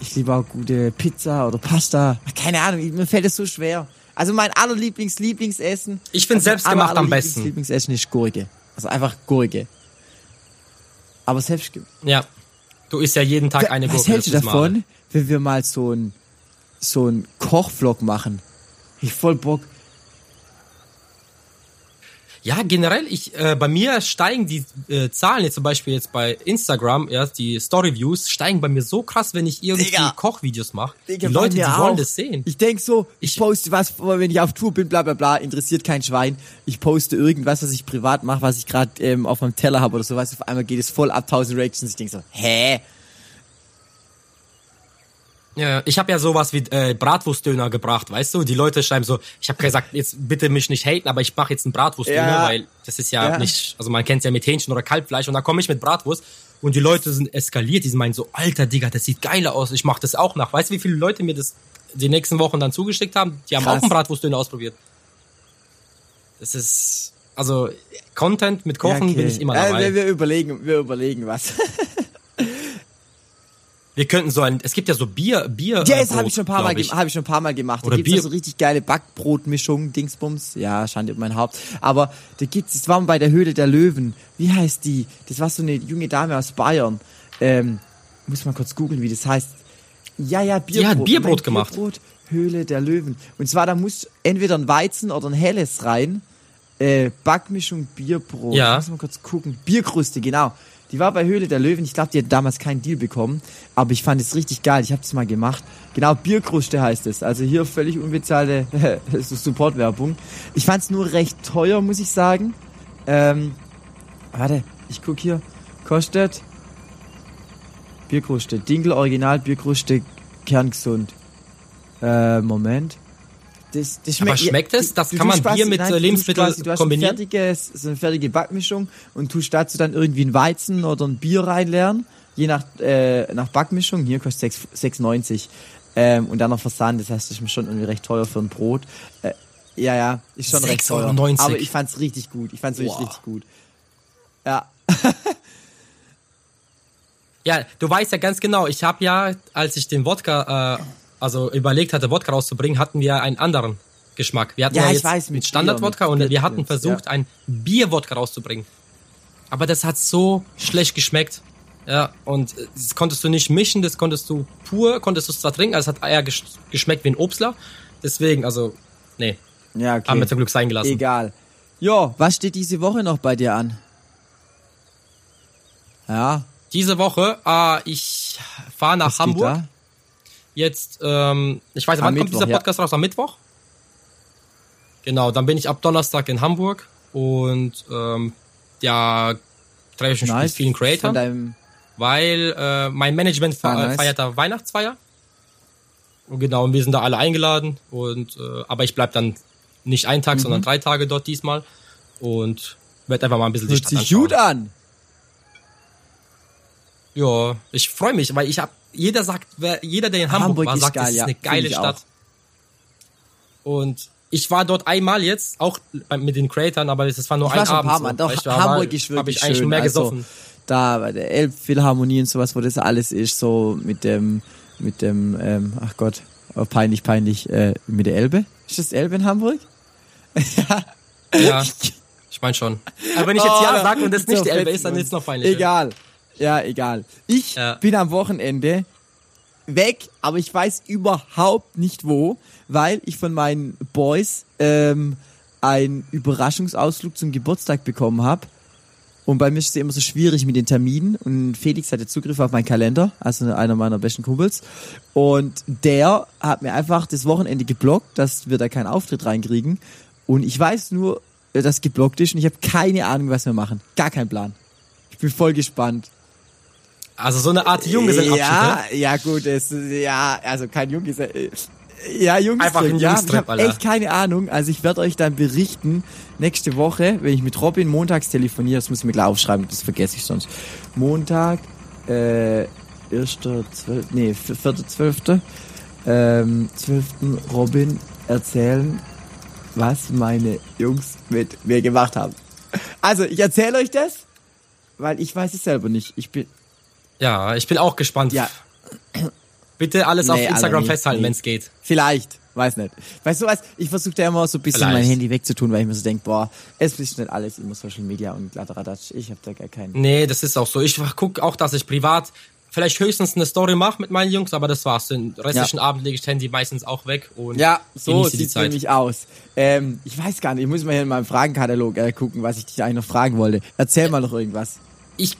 Ich liebe auch gute Pizza oder Pasta. Keine Ahnung, mir fällt es so schwer. Also mein allerlieblings Lieblingsessen. Ich find also selbstgemacht am allerlieblings- besten. Lieblingsessen ist Gurke. Also einfach Gurke. Aber selbst Ja. Du isst ja jeden Tag eine Was Gurke. hältst du davon, Male. wenn wir mal so ein so ein Kochvlog machen? Ich voll Bock. Ja, generell, ich, äh, bei mir steigen die äh, Zahlen jetzt zum Beispiel jetzt bei Instagram, ja, die Story-Views steigen bei mir so krass, wenn ich irgendwie Digga. Kochvideos mache. Die Leute, die mir wollen auch. das sehen. Ich denk so, ich, Ich- poste was, wenn ich auf Tour bin, bla bla bla, interessiert kein Schwein. Ich poste irgendwas, was ich privat mache, was ich gerade ähm, auf meinem Teller habe oder sowas. Auf einmal geht es voll ab 1000 Reactions. Ich denk so, hä? Ja, ich habe ja sowas wie äh, Bratwurstdöner gebracht, weißt du? Die Leute schreiben so, ich habe gesagt, jetzt bitte mich nicht haten, aber ich mache jetzt einen Bratwurstdöner, Ja. weil das ist ja, Ja. nicht, also man kennt ja mit Hähnchen oder Kalbfleisch und dann komme ich mit Bratwurst und die Leute sind eskaliert, die meinen so, alter Digga, das sieht geiler aus, ich mache das auch nach. Weißt du, wie viele Leute mir das die nächsten Wochen dann zugeschickt haben? Die haben Krass. auch einen Bratwurstdöner ausprobiert. Das ist, also Content mit Kochen Ja, okay. bin ich immer Äh, dabei. wir, wir überlegen, wir überlegen was. Wir könnten so ein, es gibt ja so Bier, Bier. Ja, äh, das habe ich schon ein paar Mal, glaub ich. ge- hab ich schon ein paar Mal gemacht. Da Oder gibt's Bier- ja so richtig geile Backbrotmischungen, Dingsbums. Ja, Schande über mein Haupt. Aber da gibt's, das war mal bei der Höhle der Löwen. Wie heißt die? Das war so eine junge Dame aus Bayern. Ähm, muss mal kurz googeln, wie das heißt. Ja, ja, Bierbrot. hat Bierbrot Moment, gemacht. Bierbrot, Höhle der Löwen. Und zwar, da muss entweder ein Weizen oder ein Helles rein. Äh, Backmischung Bierbrot. Ja. Muss mal kurz gucken. Bierkruste, genau. Die war bei Höhle der Löwen. Ich glaube, die hat damals keinen Deal bekommen. Aber ich fand es richtig geil. Ich habe das mal gemacht. Genau, Bierkruste heißt es. Also hier völlig unbezahlte Supportwerbung. Ich fand es nur recht teuer, muss ich sagen. Ähm, warte, ich guck hier. Kostet Bierkruste. Dinkel Original Bierkruste kerngesund. Äh, Moment. Das, das Aber ja, schmeckt es? Das du kann man quasi- Bier mit, nein, äh, Lebensmitteln quasi- du hast kombinieren? Ein fertiges, so eine fertige Backmischung und tust dazu dann irgendwie ein Weizen oder ein Bier reinleeren. Je nach, äh, nach Backmischung. Hier kostet 6 6,90. Ähm, und dann noch Versand. Das heißt, das ist schon irgendwie recht teuer für ein Brot. Äh, ja, ja, ist schon recht teuer. 6,90 Aber ich fand's richtig gut. Ich fand's wirklich Boah. richtig gut. Ja. Ja, du weißt ja ganz genau, ich habe ja, als ich den Wodka, äh, also überlegt hatte, Wodka rauszubringen, hatten wir einen anderen Geschmack. Wir hatten Ja, ja, jetzt weiß, mit Standard-Wodka und mit wir hatten versucht, ja. einen Bier-Wodka rauszubringen. Aber das hat so schlecht geschmeckt. Ja, und das konntest du nicht mischen, das konntest du pur, konntest du es zwar trinken, also es hat eher gesch geschmeckt wie ein Obstler. Deswegen, also, nee, Ja, okay. haben wir zum Glück sein gelassen. Egal. Jo, was steht diese Woche noch bei dir an? Ja, Diese Woche, äh, ich fahre nach was Hamburg. Jetzt, ähm, ich weiß nicht, Am wann kommt Mittwoch, dieser ja. Podcast raus? Am Mittwoch? Genau, dann bin ich ab Donnerstag in Hamburg und ähm, ja, treffe ich mich mit vielen Creators, weil äh, mein Management fe Ah, nice. feiert da Weihnachtsfeier. Und genau, und wir sind da alle eingeladen und äh, aber ich bleib dann nicht einen Tag, Mhm. sondern drei Tage dort diesmal und werde einfach mal ein bisschen die hört Stadt sich anschauen. gut an. Ja, ich freue mich, weil ich hab jeder sagt, wer, jeder der in Hamburg, Hamburg war, ist sagt, geil, das ist ja, eine find geile Stadt. Und ich war dort einmal jetzt, auch mit den Creatoren, aber das war nur Ich ein war schon ein Abend. paar. Mal. Doch, da Hamburg war- ist hab wirklich ich eigentlich schön. mehr also, gesoffen. da bei der Elbphilharmonie und sowas, wo das alles ist, so mit dem, mit dem, ähm, ach Gott, oh, peinlich, peinlich, äh, mit der Elbe. Ist das Elbe in Hamburg? Ja, ich meine schon. Aber wenn ich jetzt Oh, ja sage und das nicht so die Elbe ist, dann ist es noch peinlich. Egal. Ja, egal. Ich Ja. bin am Wochenende weg, aber ich weiß überhaupt nicht wo, weil ich von meinen Boys ähm, einen Überraschungsausflug zum Geburtstag bekommen habe. Und bei mir ist es immer so schwierig mit den Terminen. Und Felix hatte Zugriff auf meinen Kalender, also einer meiner besten Kumpels. Und der hat mir einfach das Wochenende geblockt, dass wir da keinen Auftritt reinkriegen. Und ich weiß nur, dass geblockt ist und ich habe keine Ahnung, was wir machen. Gar keinen Plan. Ich bin voll gespannt. Also so eine Art Junggesellenabschied, Ja, ja gut, es, ja, also kein Junggesell. Ja, Jungs, Einfach ein ja, ich Jungstrip, habe echt keine Ahnung. Also ich werde euch dann berichten nächste Woche, wenn ich mit Robin montags telefoniere. Das muss ich mir gleich aufschreiben, das vergesse ich sonst. Montag, äh, 1.12., nee, 4.12., ähm, 12. Robin erzählen, was meine Jungs mit mir gemacht haben. Also, ich erzähle euch das, weil ich weiß es selber nicht. Ich bin, Ja, ich bin auch gespannt. ja, Bitte alles auf Nee, Alter, Instagram festhalten, wenn es geht. Vielleicht. Weiß nicht. Weißt du was? Ich versuche da immer so ein bisschen Vielleicht. mein Handy wegzutun, weil ich mir so denke, boah, es ist nicht alles immer Social Media und Kladderadatsch. Ich habe da gar keinen. Nee, das ist auch so. Ich guck auch, dass ich privat vielleicht höchstens eine Story mache mit meinen Jungs, aber das war's. Den restlichen Abend lege ich das Handy meistens auch weg und Ja, so sieht's nämlich aus. Ähm, ich weiß gar nicht, ich muss mal hier in meinem Fragenkatalog äh, gucken, was ich dich eigentlich noch fragen wollte. Erzähl mal noch irgendwas. Ich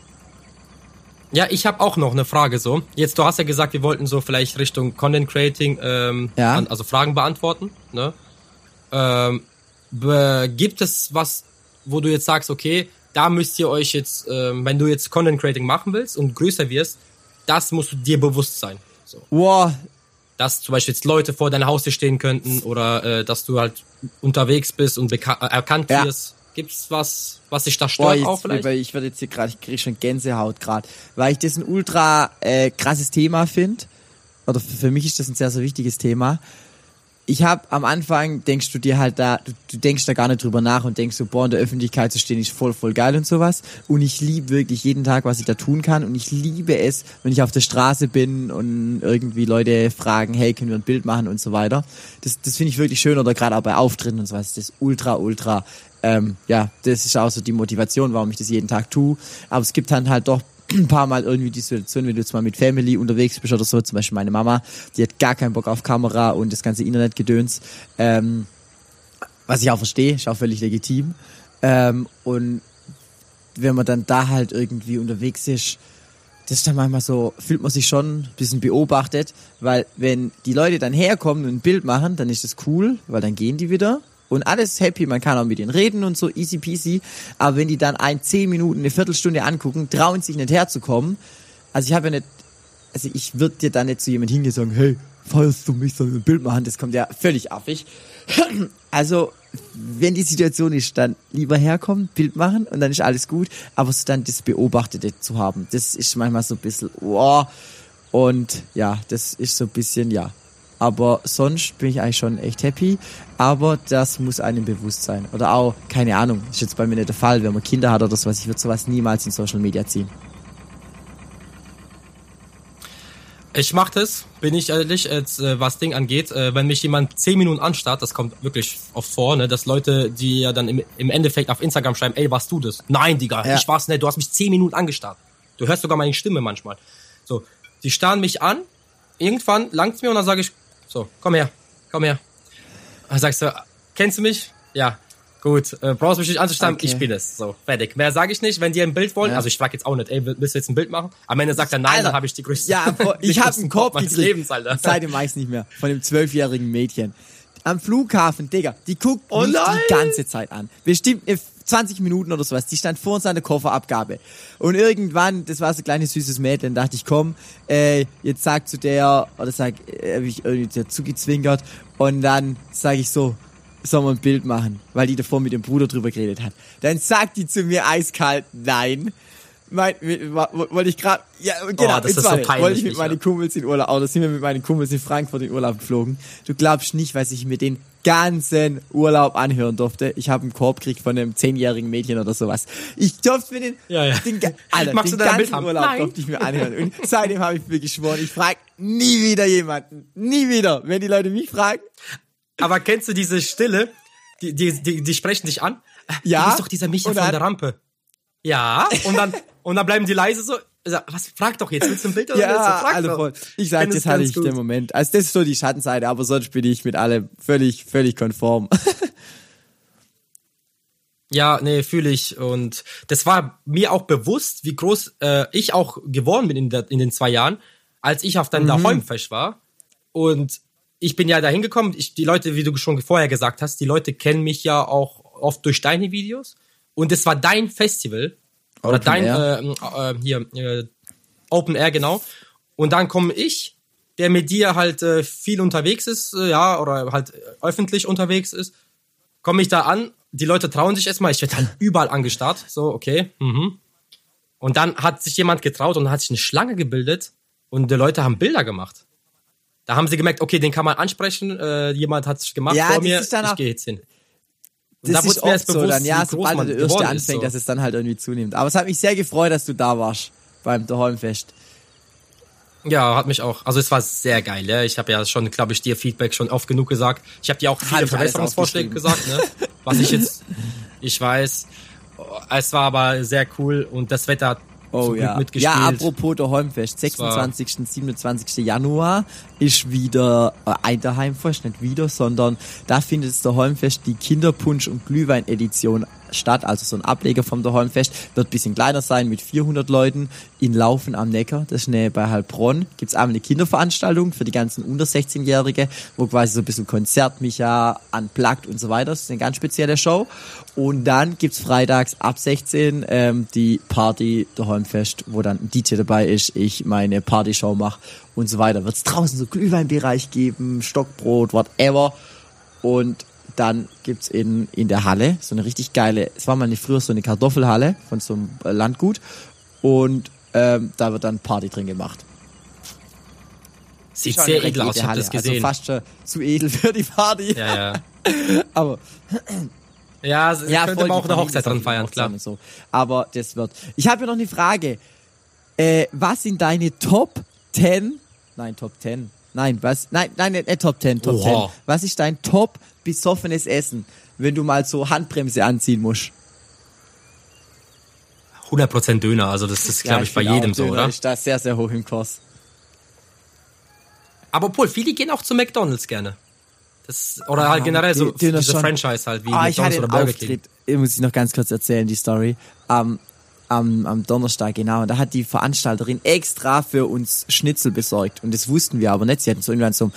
ja, ich habe auch noch eine Frage so. Jetzt, du hast ja gesagt, wir wollten so vielleicht Richtung Content Creating, ähm, Ja. an, also Fragen beantworten. Ne? Ähm, be, gibt es was, wo du jetzt sagst, okay, da müsst ihr euch jetzt, ähm, wenn du jetzt Content Creating machen willst und größer wirst, das musst du dir bewusst sein. So. Wow, Dass zum Beispiel jetzt Leute vor deiner Haustür stehen könnten oder äh, dass du halt unterwegs bist und äh, erkannt Ja. wirst. Gibt's was, was dich da boah, stört jetzt, auch vielleicht? weil ich werde jetzt hier gerade, ich kriege schon Gänsehaut gerade, weil ich das ein ultra äh, krasses Thema finde. Oder für mich ist das ein sehr, sehr wichtiges Thema. Ich habe am Anfang, denkst du dir halt da, du, denkst da gar nicht drüber nach und denkst so, boah, in der Öffentlichkeit zu stehen ist voll, voll geil und sowas. Und ich liebe wirklich jeden Tag, was ich da tun kann. Und ich liebe es, wenn ich auf der Straße bin und irgendwie Leute fragen, hey, können wir ein Bild machen und so weiter. Das, das finde ich wirklich schön oder gerade auch bei Auftritten und sowas. Das ist ultra, ultra, ähm, ja, das ist auch so die Motivation, warum ich das jeden Tag tue. Aber es gibt dann halt doch ein paar Mal irgendwie die Situation, wenn du jetzt mal mit Family unterwegs bist oder so, zum Beispiel meine Mama, die hat gar keinen Bock auf Kamera und das ganze Internetgedöns, ähm, was ich auch verstehe, ist auch völlig legitim. Ähm, und wenn man dann da halt irgendwie unterwegs ist, das ist dann manchmal so, fühlt man sich schon ein bisschen beobachtet, weil wenn die Leute dann herkommen und ein Bild machen, dann ist das cool, weil dann gehen die wieder und alles happy, man kann auch mit denen reden und so, easy peasy, aber wenn die dann ein, zehn Minuten, eine Viertelstunde angucken, trauen sich nicht herzukommen, also ich habe ja nicht, also ich würde dir dann nicht zu jemand hingehen sagen, hey, feierst du mich, soll ich ein Bild machen, das kommt ja völlig affig. Also, wenn die Situation ist, dann lieber herkommen, Bild machen und dann ist alles gut, aber so dann das Beobachtete zu haben, das ist manchmal so ein bisschen, wow, und ja, das ist so ein bisschen, ja. Aber sonst bin ich eigentlich schon echt happy, aber das muss einem bewusst sein. Oder auch, keine Ahnung, ist jetzt bei mir nicht der Fall, wenn man Kinder hat oder sowas, ich würde sowas niemals in Social Media ziehen. Ich mach das, bin ich ehrlich, jetzt, äh, was Ding angeht, äh, wenn mich jemand zehn Minuten anstarrt, das kommt wirklich oft vor, ne, dass Leute, die ja dann im, im Endeffekt auf Instagram schreiben, ey, warst du das? Nein, Digga, Ja. ich war's nicht, du hast mich zehn Minuten angestarrt. Du hörst sogar meine Stimme manchmal. So, die starren mich an, irgendwann langt's mir und dann sage ich, so, komm her, komm her. Dann sagst du, kennst du mich? Ja. Gut, äh, brauchst mich nicht anzustarren, Okay. ich bin es. So, fertig. Mehr sage ich nicht, wenn die ein Bild wollen. Ja. Also ich frage jetzt auch nicht, ey, willst du jetzt ein Bild machen? Am Ende sagt er nein, Alter, dann habe ich die größte. Ja, boah, ich habe einen Korb meines. Lebens, Alter. Seitdem weiß ich nicht mehr. Von dem zwölfjährigen Mädchen. Am Flughafen, Digga, die guckt Oh mich nein! die ganze Zeit an. Bestimmt äh, 20 Minuten oder sowas. Die stand vor uns an der Kofferabgabe. Und irgendwann, das war so ein kleines süßes Mädchen, dachte ich, komm, äh, jetzt sag zu der, oder sag, äh, hab ich irgendwie dazu gezwinkert. Und dann sage ich so, sollen wir ein Bild machen, weil die davor mit dem Bruder drüber geredet hat. Dann sagt die zu mir eiskalt, nein. Mein, mit- wollte ich gerade, ja, genau, das jetzt ist so peinlich, wollte ich mit meinen Kumpels in Urlaub, oder sind wir mit meinen Kumpels in Frankfurt in Urlaub geflogen. Du glaubst nicht, was ich mir den ganzen Urlaub anhören durfte. Ich habe einen Korb gekriegt von einem zehnjährigen Mädchen oder sowas. Ich durfte mir den, Ja, ja. den, Alter, Magst den ganzen? Urlaub Nein. durfte ich mir anhören. Und seitdem habe ich mir geschworen, ich frage nie wieder jemanden. Nie wieder. Wenn die Leute mich fragen, Aber kennst du diese Stille? Die, die, die, die sprechen dich an. Ja. Du bist doch dieser Micha Und von der Rampe. Ja. Und dann, und dann bleiben die leise so. Was, frag doch jetzt, willst du ein Bild oder Ja, willst du? Frag also doch. voll. Ich sag, kenn das hatte ich gut. den Moment. Also das ist so die Schattenseite, aber sonst bin ich mit allem völlig, völlig konform. Ja, nee, fühle ich. Und das war mir auch bewusst, wie groß äh, ich auch geworden bin in, der, in den zwei Jahren, als ich auf Mhm. dann der Heumfest war. Und ich bin ja da hingekommen. Ich, die Leute, wie du schon vorher gesagt hast, die Leute kennen mich ja auch oft durch deine Videos. Und es war dein Festival. Oder Open dein, Air. äh, äh, hier, äh, Open Air, genau. Und dann komme ich, der mit dir halt äh, viel unterwegs ist, äh, ja, oder halt äh, öffentlich unterwegs ist, komme ich da an, die Leute trauen sich erstmal, ich werde halt überall angestarrt, so, okay, mhm. Und dann hat sich jemand getraut und hat sich eine Schlange gebildet und die Leute haben Bilder gemacht. Da haben sie gemerkt, okay, den kann man ansprechen, äh, jemand hat es gemacht Ja, vor mir, ich gehe jetzt hin. Das da ist oft so bewusst, dann, ja, sobald man der erste anfängt, so. dass es dann halt irgendwie zunimmt. Aber es hat mich sehr gefreut, dass du da warst beim Daheimfest. Ja, hat mich auch. Also es war sehr geil. Ja. Ich habe ja schon, glaube ich, dir Feedback schon oft genug gesagt. Ich habe dir auch viele Verbesserungsvorschläge gesagt, ne? was ich jetzt, ich weiß. Es war aber sehr cool und das Wetter hat Oh ja. mitgespielt. Ja, apropos der Holmfest, 26. und 27. Januar ist wieder äh, ein Daheimfest, nicht wieder, sondern da findet es der Holmfest die Kinderpunsch- und Glühwein-Edition statt, also so ein Ableger vom der Holmfest, wird bisschen kleiner sein mit 400 Leuten in Laufen am Neckar, das ist nähe bei Heilbronn, gibt's einmal eine Kinderveranstaltung für die ganzen unter 16-Jährige, wo quasi so ein bisschen Konzert, Micha, unplugged und so weiter, das ist eine ganz spezielle Show und dann gibt's freitags ab 16 ähm, die Party der Holmfest, wo dann DJ dabei ist, ich meine Partyshow mache und so weiter. Wird's draußen so Glühweinbereich geben, Stockbrot, whatever. Und dann gibt's in, in der Halle so eine richtig geile, es war mal eine, früher so eine Kartoffelhalle von so einem Landgut. Und ähm, da wird dann Party drin gemacht. Sieht Schon sehr edel aus, ich habe das Also gesehen. fast schon zu edel für die Party. ja, ja. Aber Ja, ja, könnte man auch eine Hochzeit dran feiern, Hochzeit klar. Und so. Aber das wird. Ich habe ja noch eine Frage. Äh, was sind deine Top 10? Nein, Top 10. Nein, was? Nein, nein, nicht, nicht Top 10, Top Oha. 10. Was ist dein Top besoffenes Essen, wenn du mal so Handbremse anziehen musst? 100% Döner, also das ist, glaube Ja, ich, bei jedem so, Döner oder? Ist da sehr, sehr hoch im Kurs. Aber Paul, viele gehen auch zu McDonalds gerne. Das, oder halt Ah, generell so die- diese schon. Franchise halt, wie Ah, ich McDonalds oder Burger King. Äh, muss ich noch ganz kurz erzählen, die Story. Am, am, am Donnerstag, genau. Und da hat die Veranstalterin extra für uns Schnitzel besorgt. Und das wussten wir aber nicht. Sie hatten so irgendwann so,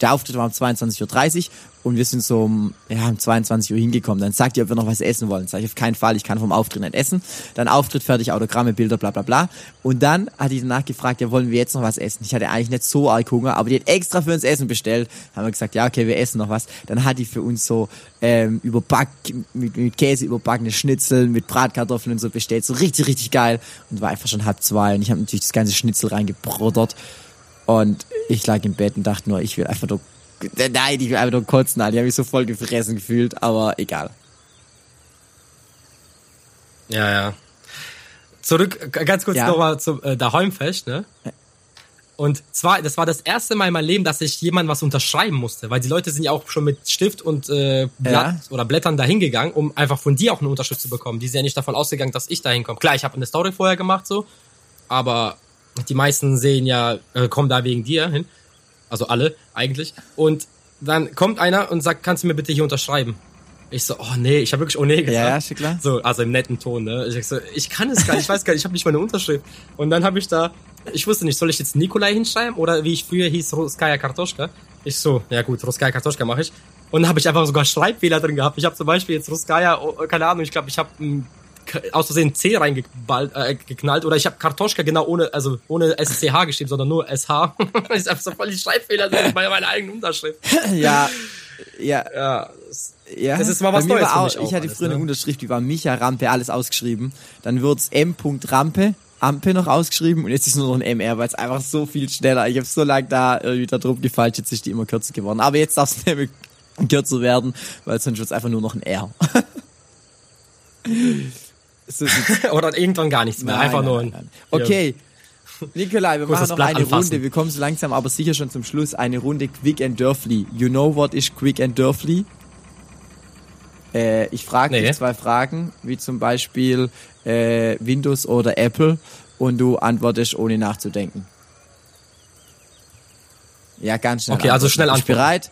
der Auftritt war um 22.30 Uhr und wir sind so um, ja, um 22 Uhr hingekommen. Dann sagt ihr, ob wir noch was essen wollen. Sag ich, auf keinen Fall, ich kann vom Auftritt nicht essen. Dann Auftritt fertig, Autogramme, Bilder, bla bla bla. Und dann hat die danach gefragt, ja, wollen wir jetzt noch was essen? Ich hatte eigentlich nicht so arg Hunger, aber die hat extra für uns Essen bestellt. Haben wir gesagt, ja, okay, wir essen noch was. Dann hat die für uns so ähm, überback, mit, mit Käse überbackene Schnitzel mit Bratkartoffeln und so bestellt. So richtig, richtig geil. Und war einfach schon halb zwei und ich habe natürlich das ganze Schnitzel reingebroddert. Und ich lag im Bett und dachte nur, ich will einfach nur, nein, ich will einfach nur kotzen, Alter. Ich habe mich so voll gefressen gefühlt, aber egal. Ja, ja. Zurück, ganz kurz Ja. nochmal zum äh, Daheimfest, ne? Und zwar, das war das erste Mal in meinem Leben, dass ich jemand was unterschreiben musste, weil die Leute sind ja auch schon mit Stift und äh, Blatt Ja. oder Blättern dahin gegangen, um einfach von dir auch eine Unterschrift zu bekommen. Die sind ja nicht davon ausgegangen, dass ich dahin komme. Klar, ich habe eine Story vorher gemacht so, aber die meisten sehen ja, äh, kommen da wegen dir hin. Also alle eigentlich. Und dann kommt einer und sagt, kannst du mir bitte hier unterschreiben? Ich so, oh nee, ich habe wirklich oh nee gesagt. Ja, ja, schon klar. So, also im netten Ton, ne? Ich so, ich kann es gar nicht, ich weiß gar nicht, ich habe nicht mal eine Unterschrift. Und dann habe ich da, ich wusste nicht, soll ich jetzt Nikolai hinschreiben oder wie ich früher hieß, Ruskaya Kartoschka? Ich so, ja gut, Ruskaya Kartoschka mache ich. Und dann habe ich einfach sogar Schreibfehler drin gehabt. Ich habe zum Beispiel jetzt Ruskaya, oh, keine Ahnung, ich glaube, ich habe aus Versehen C reingeknallt äh, geknallt, oder ich habe Kartoschka genau ohne, also ohne SCH geschrieben, sondern nur SH. ist einfach so voll die Schreibfehler bei meiner eigenen Unterschrift. Ja, ja, Ja, ja. Das ist mal was Neues auch, mich auch Ich hatte alles, früher eine ne? Unterschrift, die war Micha Rampe, alles ausgeschrieben. Dann wird's M. Rampe, Ampe noch ausgeschrieben und jetzt ist nur noch ein MR, weil es einfach so viel schneller. Ich habe so lange da irgendwie da drum gefalscht, jetzt ist die immer kürzer geworden. Aber jetzt darf es mehr kürzer werden, weil sonst wird's einfach nur noch ein R. oder irgendwann gar nichts mehr, Nein, einfach nein, nur ein. nein. Okay. Nikolai, wir machen noch Blatt eine anfassen. Runde. Wir kommen so langsam, aber sicher schon zum Schluss. Eine Runde Quick and Dirty. You know what is Quick and Dirty? Äh, ich frage Nee. dich zwei Fragen, wie zum Beispiel äh, Windows oder Apple, und du antwortest ohne nachzudenken. Ja, ganz schnell. Okay, also antworten. schnell Bist du antworten. bereit?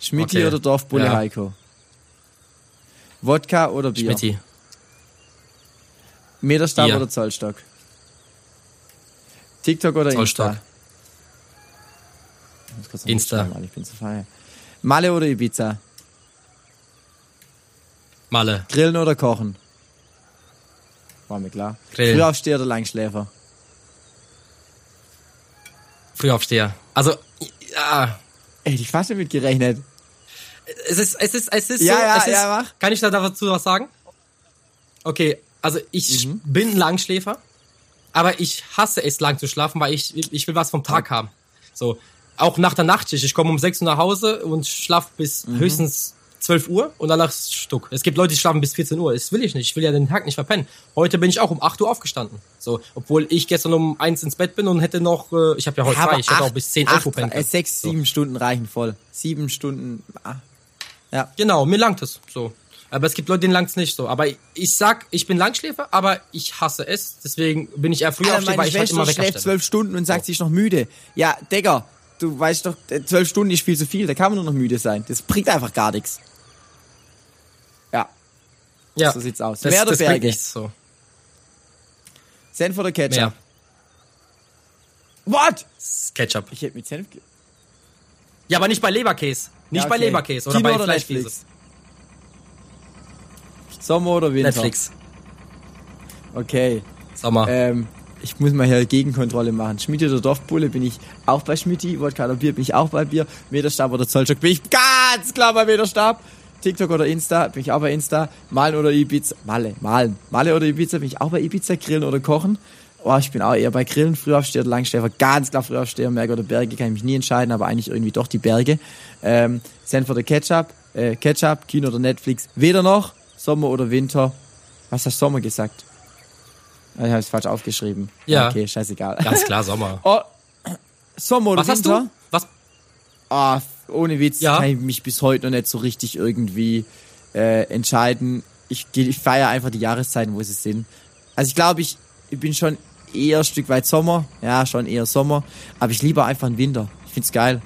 Schmidti Okay. oder Dorfbulle Ja. Heiko? Wodka oder Bier? Schmitti. Meterstab Bier. oder Zollstock? TikTok oder Zollstock. Insta? Insta. Mann, Ich bin zu feier. Malle oder Ibiza? Malle. Grillen oder kochen? War mir klar. Grillen. Frühaufsteher oder Langschläfer? Frühaufsteher. Also, ja, Ey, ich fast damit gerechnet. es ist, es ist, es ist Ja, so, ja, es ist, ja, mach. Kann ich da dazu was sagen? Okay, also ich Mhm. bin Langschläfer, aber ich hasse es, lang zu schlafen, weil ich, ich will was vom Tag haben. So, auch nach der Nachtschicht. Ich komme um 6 Uhr nach Hause und schlaf bis Mhm. höchstens 12 Uhr und danach Stuck. Es gibt Leute, die schlafen bis 14 Uhr. Das will ich nicht. Ich will ja den Tag nicht verpennen. Heute bin ich auch um 8 Uhr aufgestanden. So, obwohl ich gestern um 1 ins Bett bin und hätte noch, äh, ich habe ja heute frei, ich hätte auch bis 10 Uhr pennen können. Sechs, So. sieben Stunden reichen voll. Sieben Stunden. Ah. Ja. Genau, mir langt es so. Aber es gibt Leute, denen langt es nicht so. Aber ich sag, ich bin Langschläfer, aber ich hasse es. Deswegen bin ich eher früh Alter, aufstehen, meine weil ich halt immer schläft zwölf Stunden und sagt, sie ist noch müde. Ja, Digga, du weißt doch, äh, zwölf Stunden ist viel zu viel. Da kann man nur noch müde sein. Das bringt einfach gar nichts. Ja, Ja, so sieht's aus. Das, Meer oder das Berge? nichts so. Senf oder Ketchup? Mehr. What? Ketchup. Ich hätte mit Senf... Ja, aber nicht bei Leberkäse. Nicht Ja, bei okay. Leberkäse oder Kino bei oder Fleischkäse. Netflix? Sommer oder Winter? Netflix. Okay. Sommer. Ähm, ich muss mal hier Gegenkontrolle machen. Schmiede oder Dorfbulle bin ich auch bei Schmidti. Wodka oder Bier bin ich auch bei Bier. Meterstab oder Zollstock bin ich ganz klar bei Meterstab. TikTok oder Insta bin ich auch bei Insta. Malen oder Ibiza. Malle, malen. Malle oder Ibiza bin ich auch bei Ibiza. Grillen oder Kochen. Oh, ich bin auch eher bei Grillen. Frühaufsteher oder Langschläfer. Ganz klar Frühaufsteher. Berge oder Berge kann ich mich nie entscheiden, aber eigentlich irgendwie doch die Berge. Ähm, Senf oder Ketchup. Äh, Ketchup, Kino oder Netflix. Weder noch. Sommer oder Winter. Was hast du Sommer gesagt? Ah, Ich habe es falsch aufgeschrieben. Ja. Okay, scheißegal. Ganz klar Sommer. Oh, Sommer oder Was hast Winter? du? Was? Ah, ohne Witz Ja. kann ich mich bis heute noch nicht so richtig irgendwie äh, entscheiden. Ich, ich feiere einfach die Jahreszeiten, wo sie sind. Also ich glaube, ich, ich bin schon eher ein Stück weit Sommer. Ja, schon eher Sommer. Aber ich liebe einfach den Winter. Ich find's geil.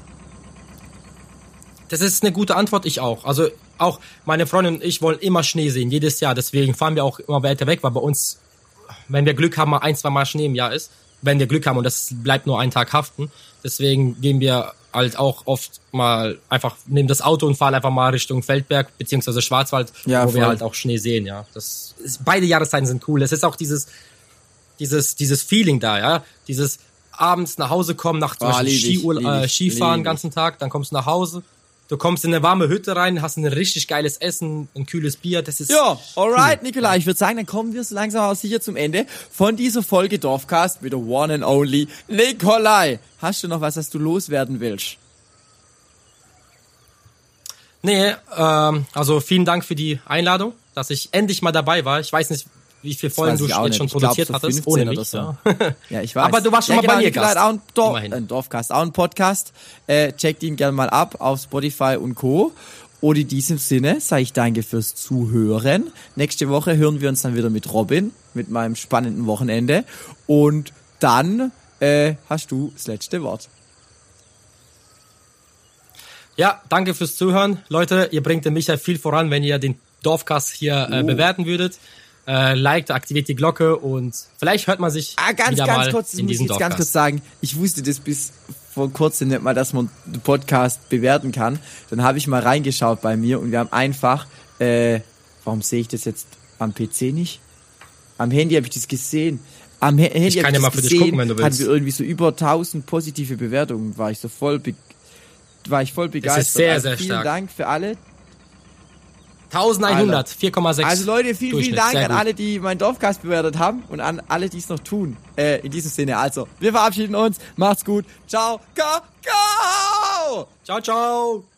Das ist eine gute Antwort, ich auch. Also auch meine Freundin und ich wollen immer Schnee sehen, jedes Jahr. Deswegen fahren wir auch immer weiter weg, weil bei uns, wenn wir Glück haben, mal ein, zwei Mal Schnee im Jahr ist. Wenn wir Glück haben und das bleibt nur einen Tag haften. Deswegen gehen wir halt auch oft mal einfach, nehmen das Auto und fahren einfach mal Richtung Feldberg beziehungsweise Schwarzwald, Ja, wo wir voll. halt auch Schnee sehen, ja. Das ist, beide Jahreszeiten sind cool. Es ist auch dieses, dieses, dieses Feeling da, ja. Dieses abends nach Hause kommen, nach zum Oh, Beispiel Skiur äh, Skifahren den ganzen Tag, dann kommst du nach Hause, du kommst in eine warme Hütte rein, hast ein richtig geiles Essen, ein kühles Bier, das ist Ja, alright, Nikolai. Ich würde sagen, dann kommen wir so langsam auch sicher zum Ende von dieser Folge Dorfcast mit der One and Only Nikolai. Hast du noch was, was du loswerden willst? Nee, ähm, also vielen Dank für die Einladung, dass ich endlich mal dabei war. Ich weiß nicht, wie viele Folgen du jetzt schon Ich glaub, produziert so hattest, 15 ohne mich. so. Ja. Ja, ich weiß. Aber du warst schon ja, mal bei genau, mir Nikolai Gast. auch ein, Dorf, Immerhin. ein Dorfcast, auch ein Podcast. Äh, checkt ihn gerne mal ab auf Spotify und Co. Und in diesem Sinne sage ich danke fürs Zuhören. Nächste Woche hören wir uns dann wieder mit Robin, mit meinem spannenden Wochenende. Und dann äh, hast du das letzte Wort. Ja, danke fürs Zuhören. Leute, ihr bringt den Michael viel voran, wenn ihr den Dorfcast hier äh, Oh. bewerten würdet. Äh, liked, aktiviert die Glocke und vielleicht hört man sich Ah, ganz, wieder ganz mal kurz, das in muss ich diesem jetzt ganz kurz sagen. Ich wusste das bis vor kurzem nicht mal, dass man den Podcast bewerten kann. Dann habe ich mal reingeschaut bei mir und wir haben einfach, äh, warum sehe ich das jetzt am PC nicht? Am Handy habe ich das gesehen. Am Handy Ich kann ja das mal für dich gesehen, gucken, wenn du Hatten willst. wir irgendwie so über 1000 positive Bewertungen. War ich so voll, war ich voll begeistert. sehr, also sehr vielen stark. Dank für alle, 1100, 4,6. Also Leute, vielen, vielen Dank an alle, die meinen Dorfcast bewertet haben und an alle, die es noch tun. Äh, in diesem Sinne, also, wir verabschieden uns. Macht's gut. Ciao. Go, go! Ciao, ciao.